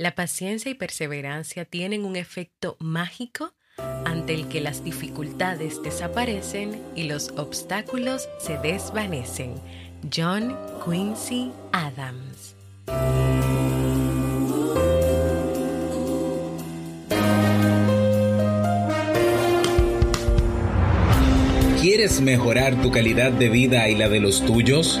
La paciencia y perseverancia tienen un efecto mágico ante el que las dificultades desaparecen y los obstáculos se desvanecen. John Quincy Adams. ¿Quieres mejorar tu calidad de vida y la de los tuyos?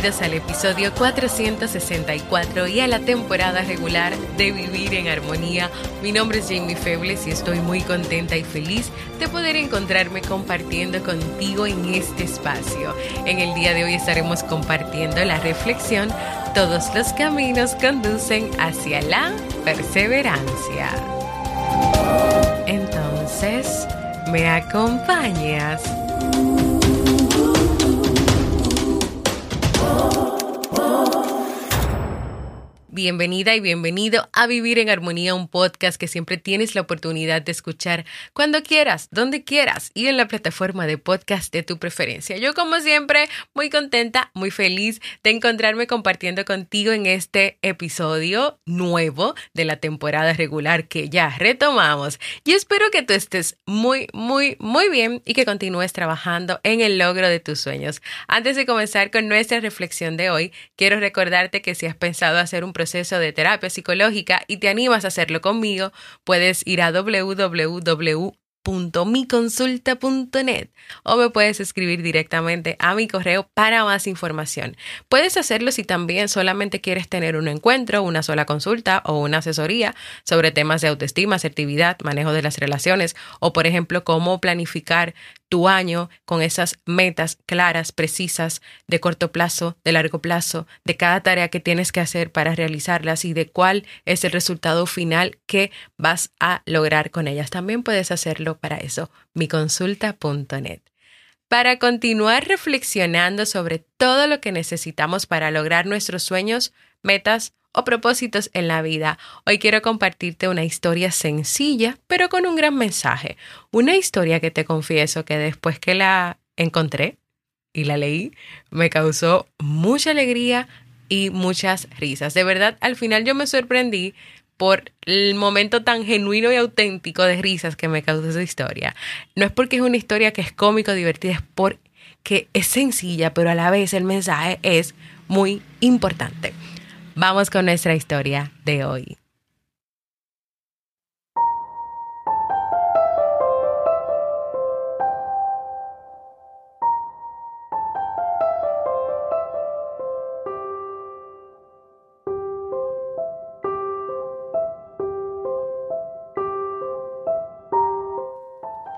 Bienvenidos al episodio 464 y a la temporada regular de Vivir en Armonía. Mi nombre es Jamie Febles y estoy muy contenta y feliz de poder encontrarme compartiendo contigo en este espacio. En el día de hoy estaremos compartiendo la reflexión Todos los caminos conducen hacia la perseverancia. Entonces, ¿me acompañas? Bienvenida y bienvenido a Vivir en Armonía, un podcast que siempre tienes la oportunidad de escuchar cuando quieras, donde quieras y en la plataforma de podcast de tu preferencia. Yo como siempre muy contenta, muy feliz de encontrarme compartiendo contigo en este episodio nuevo de la temporada regular que ya retomamos. Y espero que tú estés muy, muy, muy bien y que continúes trabajando en el logro de tus sueños. Antes de comenzar con nuestra reflexión de hoy, quiero recordarte que si has pensado hacer un proceso de terapia psicológica y te animas a hacerlo conmigo, puedes ir a www.miconsulta.net o me puedes escribir directamente a mi correo para más información. Puedes hacerlo si también solamente quieres tener un encuentro, una sola consulta o una asesoría sobre temas de autoestima, asertividad, manejo de las relaciones o por ejemplo cómo planificar tu año con esas metas claras, precisas, de corto plazo, de largo plazo, de cada tarea que tienes que hacer para realizarlas y de cuál es el resultado final que vas a lograr con ellas. También puedes hacerlo para eso, miconsulta.net. Para continuar reflexionando sobre todo lo que necesitamos para lograr nuestros sueños, metas o propósitos en la vida. Hoy quiero compartirte una historia sencilla, pero con un gran mensaje. Una historia que te confieso que después que la encontré y la leí, me causó mucha alegría y muchas risas. De verdad, al final yo me sorprendí por el momento tan genuino y auténtico de risas que me causó esa historia. No es porque es una historia que es cómico, divertida, es porque es sencilla, pero a la vez el mensaje es muy importante. Vamos con nuestra historia de hoy.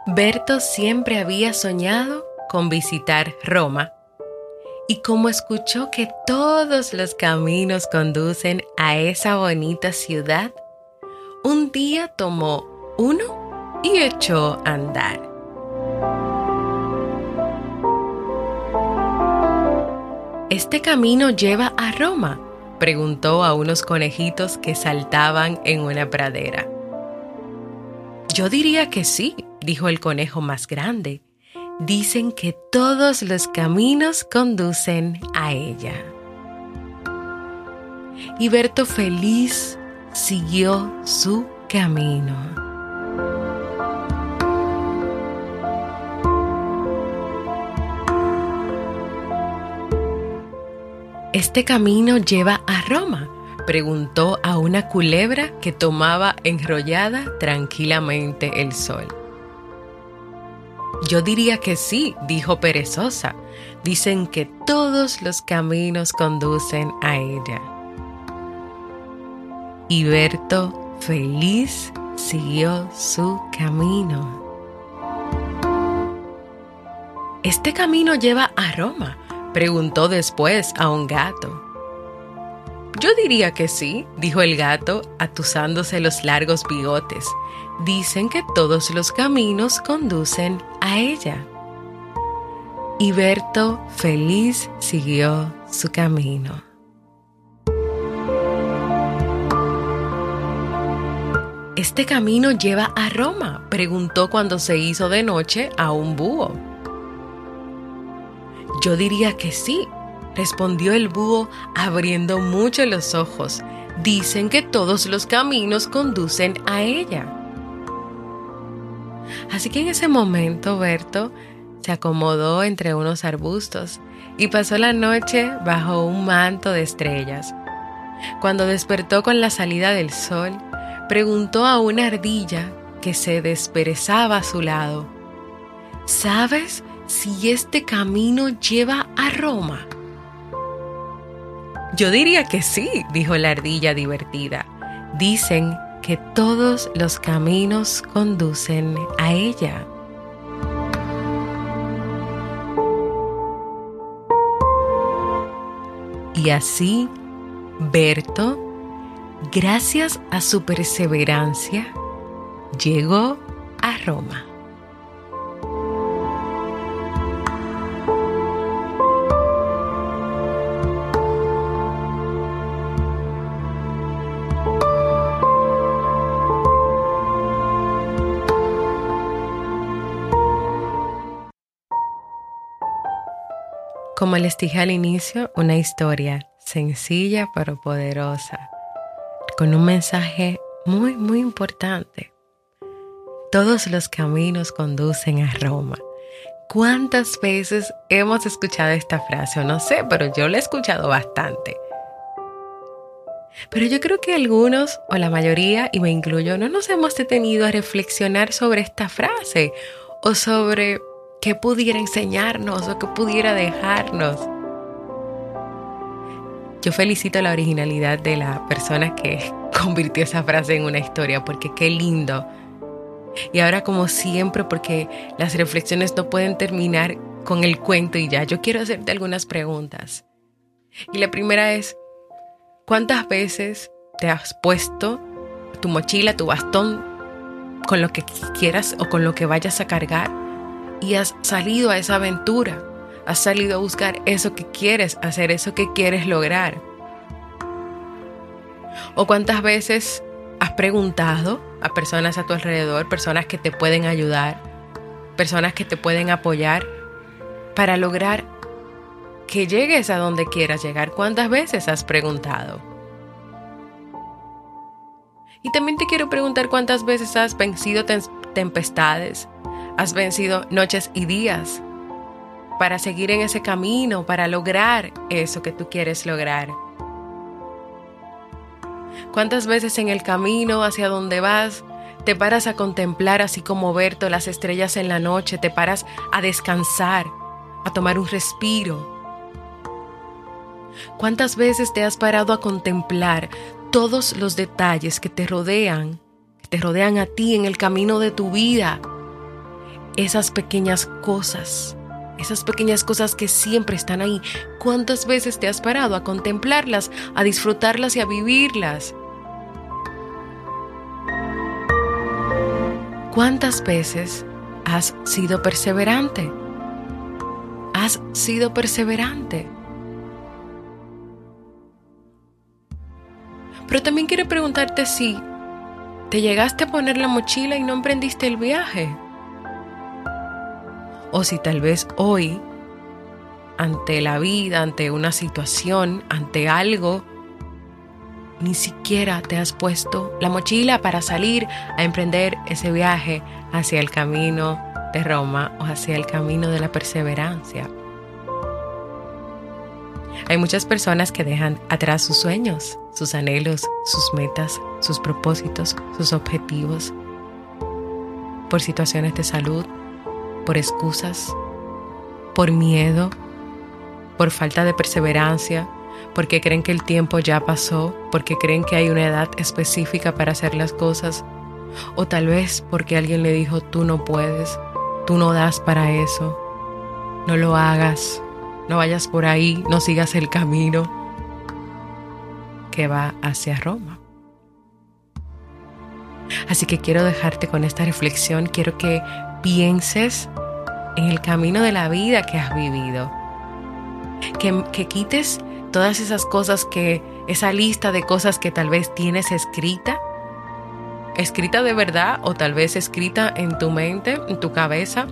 Berto siempre había soñado con visitar Roma y como escuchó que todos los caminos conducen a esa bonita ciudad, un día tomó uno y echó a andar. ¿Este camino lleva a Roma? preguntó a unos conejitos que saltaban en una pradera. Yo diría que sí, dijo el conejo más grande Dicen que todos los caminos conducen a ella. Y Berto feliz siguió su camino. ¿Este camino lleva a Roma? preguntó a una culebra que tomaba enrollada tranquilamente el sol. Yo diría que sí, dijo perezosa. Dicen que todos los caminos conducen a ella. Y Berto, feliz, siguió su camino. ¿Este camino lleva a Roma? preguntó después a un gato. Yo diría que sí, dijo el gato, atusándose los largos bigotes. Dicen que todos los caminos conducen ella. Y Berto, feliz, siguió su camino. ¿Este camino lleva a Roma? preguntó cuando se hizo de noche a un búho. Yo diría que sí, respondió el búho abriendo mucho los ojos. Dicen que todos los caminos conducen a ella. Así que en ese momento Berto se acomodó entre unos arbustos y pasó la noche bajo un manto de estrellas. Cuando despertó con la salida del sol, preguntó a una ardilla que se desperezaba a su lado, ¿sabes si este camino lleva a Roma? Yo diría que sí, dijo la ardilla divertida. Dicen que todos los caminos conducen a ella. Y así, Berto, gracias a su perseverancia, llegó a Roma. Como les dije al inicio, una historia sencilla pero poderosa, con un mensaje muy, muy importante. Todos los caminos conducen a Roma. ¿Cuántas veces hemos escuchado esta frase? O no sé, pero yo la he escuchado bastante. Pero yo creo que algunos, o la mayoría, y me incluyo, no nos hemos detenido a reflexionar sobre esta frase o sobre ¿Qué pudiera enseñarnos o qué pudiera dejarnos? Yo felicito la originalidad de la persona que convirtió esa frase en una historia, porque qué lindo. Y ahora como siempre, porque las reflexiones no pueden terminar con el cuento y ya, yo quiero hacerte algunas preguntas. Y la primera es, ¿cuántas veces te has puesto tu mochila, tu bastón, con lo que quieras o con lo que vayas a cargar? Y has salido a esa aventura, has salido a buscar eso que quieres hacer, eso que quieres lograr. ¿O cuántas veces has preguntado a personas a tu alrededor, personas que te pueden ayudar, personas que te pueden apoyar para lograr que llegues a donde quieras llegar? ¿Cuántas veces has preguntado? Y también te quiero preguntar cuántas veces has vencido tempestades, Has vencido noches y días para seguir en ese camino, para lograr eso que tú quieres lograr. ¿Cuántas veces en el camino hacia donde vas te paras a contemplar así como Berto las estrellas en la noche, te paras a descansar, a tomar un respiro? ¿Cuántas veces te has parado a contemplar todos los detalles que te rodean, que te rodean a ti en el camino de tu vida? Esas pequeñas cosas, esas pequeñas cosas que siempre están ahí. ¿Cuántas veces te has parado a contemplarlas, a disfrutarlas y a vivirlas? ¿Cuántas veces has sido perseverante? ¿Has sido perseverante? Pero también quiero preguntarte si te llegaste a poner la mochila y no emprendiste el viaje o si tal vez hoy, ante la vida, ante una situación, ante algo, ni siquiera te has puesto la mochila para salir a emprender ese viaje hacia el camino de Roma o hacia el camino de la perseverancia. Hay muchas personas que dejan atrás sus sueños, sus anhelos, sus metas, sus propósitos, sus objetivos, por situaciones de salud, por excusas, por miedo, por falta de perseverancia, porque creen que el tiempo ya pasó, porque creen que hay una edad específica para hacer las cosas, o tal vez porque alguien le dijo, tú no puedes, tú no das para eso, no lo hagas, no vayas por ahí, no sigas el camino que va hacia Roma. Así que quiero dejarte con esta reflexión, quiero que pienses en el camino de la vida que has vivido, que, quites todas esas cosas que, esa lista de cosas que tal vez tienes escrita, escrita de verdad o tal vez escrita en tu mente, en tu cabeza,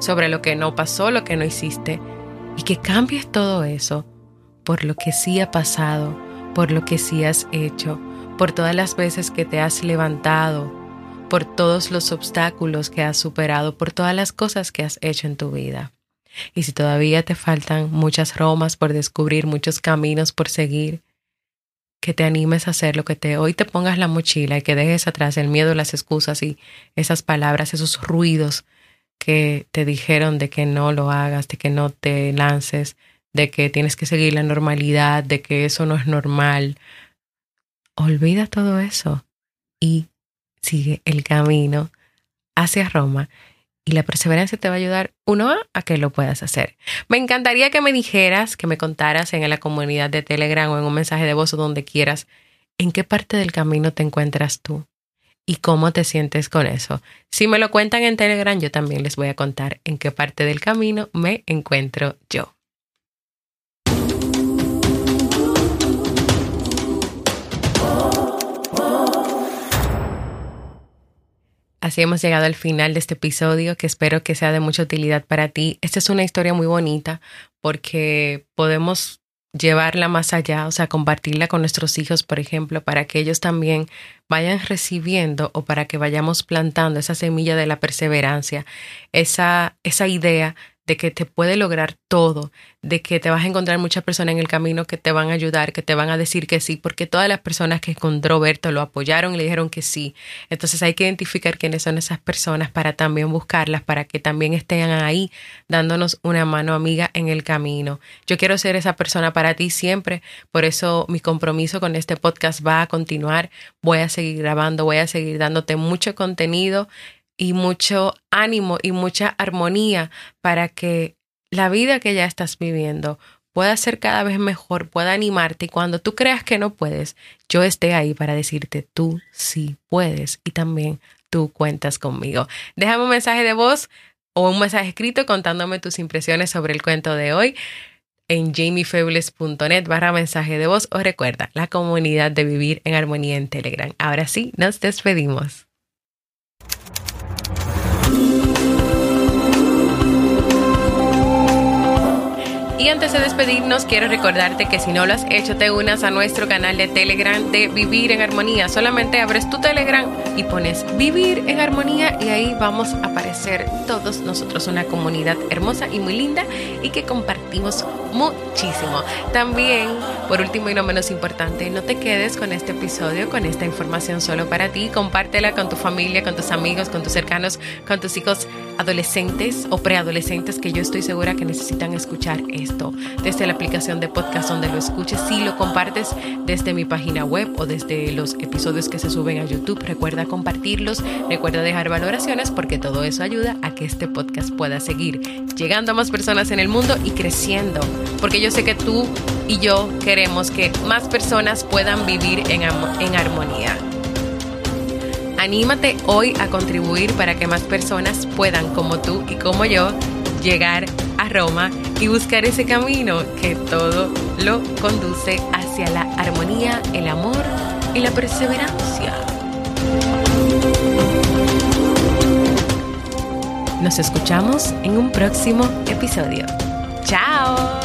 sobre lo que no pasó, lo que no hiciste, y que cambies todo eso por lo que sí ha pasado, por lo que sí has hecho, por todas las veces que te has levantado, por todos los obstáculos que has superado, por todas las cosas que has hecho en tu vida. Y si todavía te faltan muchas romas por descubrir, muchos caminos por seguir, que te animes a hacer lo que te hoy te pongas la mochila y que dejes atrás el miedo, las excusas y esas palabras, esos ruidos que te dijeron de que no lo hagas, de que no te lances, de que tienes que seguir la normalidad, de que eso no es normal. Olvida todo eso y sigue el camino hacia Roma y la perseverancia te va a ayudar, uno, a que lo puedas hacer. Me encantaría que me dijeras, que me contaras en la comunidad de Telegram o en un mensaje de voz o donde quieras, en qué parte del camino te encuentras tú y cómo te sientes con eso. Si me lo cuentan en Telegram, yo también les voy a contar en qué parte del camino me encuentro yo. Así hemos llegado al final de este episodio que espero que sea de mucha utilidad para ti. Esta es una historia muy bonita porque podemos llevarla más allá, o sea, compartirla con nuestros hijos, por ejemplo, para que ellos también vayan recibiendo o para que vayamos plantando esa semilla de la perseverancia, esa, esa idea de que te puede lograr todo, de que te vas a encontrar muchas personas en el camino que te van a ayudar, que te van a decir que sí, porque todas las personas que encontró Berto lo apoyaron y le dijeron que sí. Entonces hay que identificar quiénes son esas personas para también buscarlas, para que también estén ahí dándonos una mano amiga en el camino. Yo quiero ser esa persona para ti siempre, por eso mi compromiso con este podcast va a continuar. Voy a seguir grabando, voy a seguir dándote mucho contenido y mucho ánimo y mucha armonía para que la vida que ya estás viviendo pueda ser cada vez mejor, pueda animarte y cuando tú creas que no puedes, yo esté ahí para decirte tú sí puedes y también tú cuentas conmigo. Déjame un mensaje de voz o un mensaje escrito contándome tus impresiones sobre el cuento de hoy en jamiefebles.net barra mensaje de voz o recuerda la comunidad de vivir en armonía en Telegram. Ahora sí, nos despedimos. Y antes de despedirnos, quiero recordarte que si no lo has hecho, te unas a nuestro canal de Telegram de Vivir en Armonía. Solamente abres tu Telegram y pones Vivir en Armonía y ahí vamos a aparecer todos nosotros, una comunidad hermosa y muy linda y que compartimos muchísimo. También, por último y no menos importante, no te quedes con este episodio, con esta información solo para ti. Compártela con tu familia, con tus amigos, con tus cercanos, con tus hijos adolescentes o preadolescentes que yo estoy segura que necesitan escuchar desde la aplicación de podcast donde lo escuches. Si lo compartes desde mi página web o desde los episodios que se suben a YouTube, recuerda compartirlos, recuerda dejar valoraciones porque todo eso ayuda a que este podcast pueda seguir llegando a más personas en el mundo y creciendo. Porque yo sé que tú y yo queremos que más personas puedan vivir en, en armonía. Anímate hoy a contribuir para que más personas puedan, como tú y como yo, llegar a Roma y buscar ese camino que todo lo conduce hacia la armonía, el amor y la perseverancia. Nos escuchamos en un próximo episodio. ¡Chao!